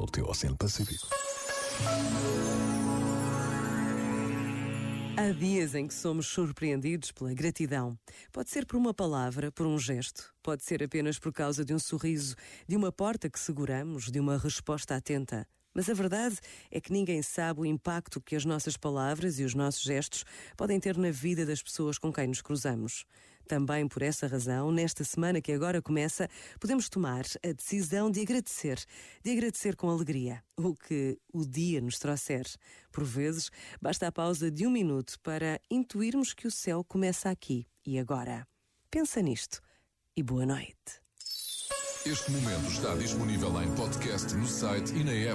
no teu Oceano Pacífico. Há dias em que somos surpreendidos pela gratidão. Pode ser por uma palavra, por um gesto, pode ser apenas por causa de um sorriso, de uma porta que seguramos, de uma resposta atenta. Mas a verdade é que ninguém sabe o impacto que as nossas palavras e os nossos gestos podem ter na vida das pessoas com quem nos cruzamos. Também por essa razão, nesta semana que agora começa, podemos tomar a decisão de agradecer, de agradecer com alegria o que o dia nos trouxer. Por vezes, basta a pausa de um minuto para intuirmos que o céu começa aqui e agora. Pensa nisto e boa noite. Este momento está disponível em podcast no site e na app.